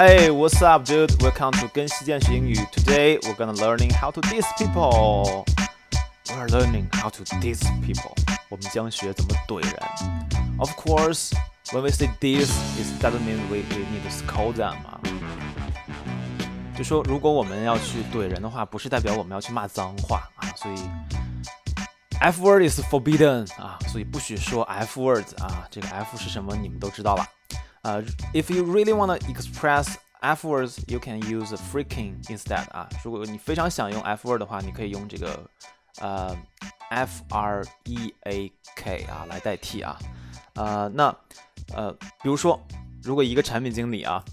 Hey, what's up, dude? Welcome to 跟西见学英语. Today we're gonna learning how to diss people. We're learning how to diss people. 我们将学怎么怼人。Of course, when we say diss, it doesn't mean we we need to scold them 啊。就说如果我们要去怼人的话，不是代表我们要去骂脏话啊，所以 F word is forbidden 啊，所以不许说 F words 啊。这个 F 是什么，你们都知道了。 呃，if you really wanna express F words, you can use freaking instead 啊。如果你非常想用 F word 的话，你可以用这个呃 F R E A K 啊来代替啊。呃，那呃，比如说，如果一个产品经理啊，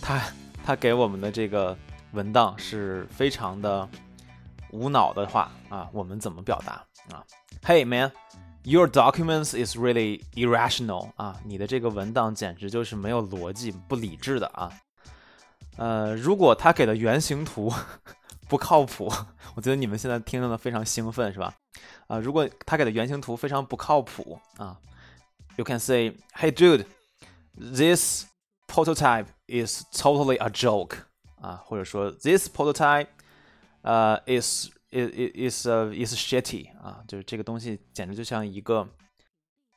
他他给我们的这个文档是非常的无脑的话啊，我们怎么表达啊？Hey man, your documents is really irrational 啊，你的这个文档简直就是没有逻辑、不理智的啊。呃，如果他给的原型图不靠谱，我觉得你们现在听的非常兴奋，是吧？啊，如果他给的原型图非常不靠谱啊，you can say, Hey dude, this prototype is totally a joke 啊，或者说 this prototype 呃 is is is uh, is shitty 啊，就是这个东西简直就像一个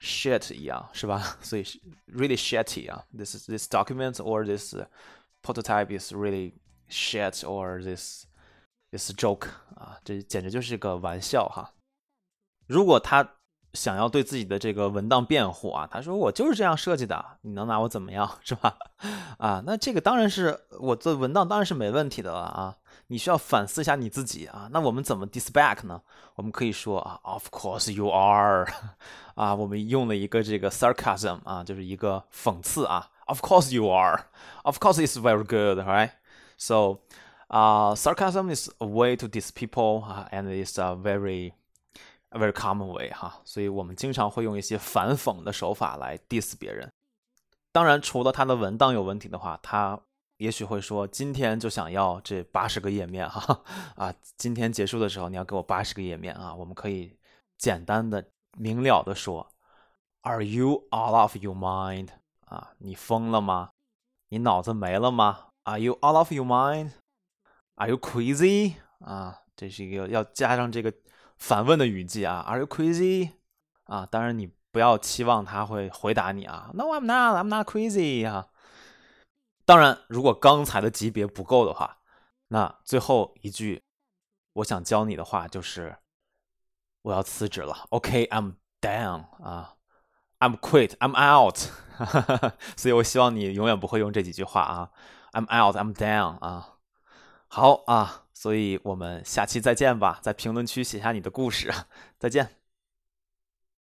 shit 一样，是吧？所以 really shitty 啊，this this document or this prototype is really shit or this this joke 啊，这简直就是个玩笑哈。如果他 想要对自己的这个文档辩护啊，他说我就是这样设计的，你能拿我怎么样是吧？啊，那这个当然是我的文档当然是没问题的了啊。你需要反思一下你自己啊。那我们怎么 dis back 呢？我们可以说啊，Of course you are 啊，我们用了一个这个 sarcasm 啊，就是一个讽刺啊。Of course you are. Of course it's very good, right? So, uh, sarcasm is a way to diss people, uh, and it's a very very common way 哈，所以我们经常会用一些反讽的手法来 diss 别人。当然，除了他的文档有问题的话，他也许会说今天就想要这八十个页面哈 啊，今天结束的时候你要给我八十个页面啊。我们可以简单的明了的说，Are you out of your mind 啊？你疯了吗？你脑子没了吗？Are you out of your mind？Are you crazy 啊？这是一个要加上这个。反问的语气啊，Are you crazy？啊，当然你不要期望他会回答你啊，No，I'm not，I'm not crazy 啊。当然，如果刚才的级别不够的话，那最后一句我想教你的话就是我要辞职了，OK，I'm down 啊，I'm quit，I'm out。所以我希望你永远不会用这几句话啊，I'm out，I'm down 啊。好啊。所以我们下期再见吧，在评论区写下你的故事，再见。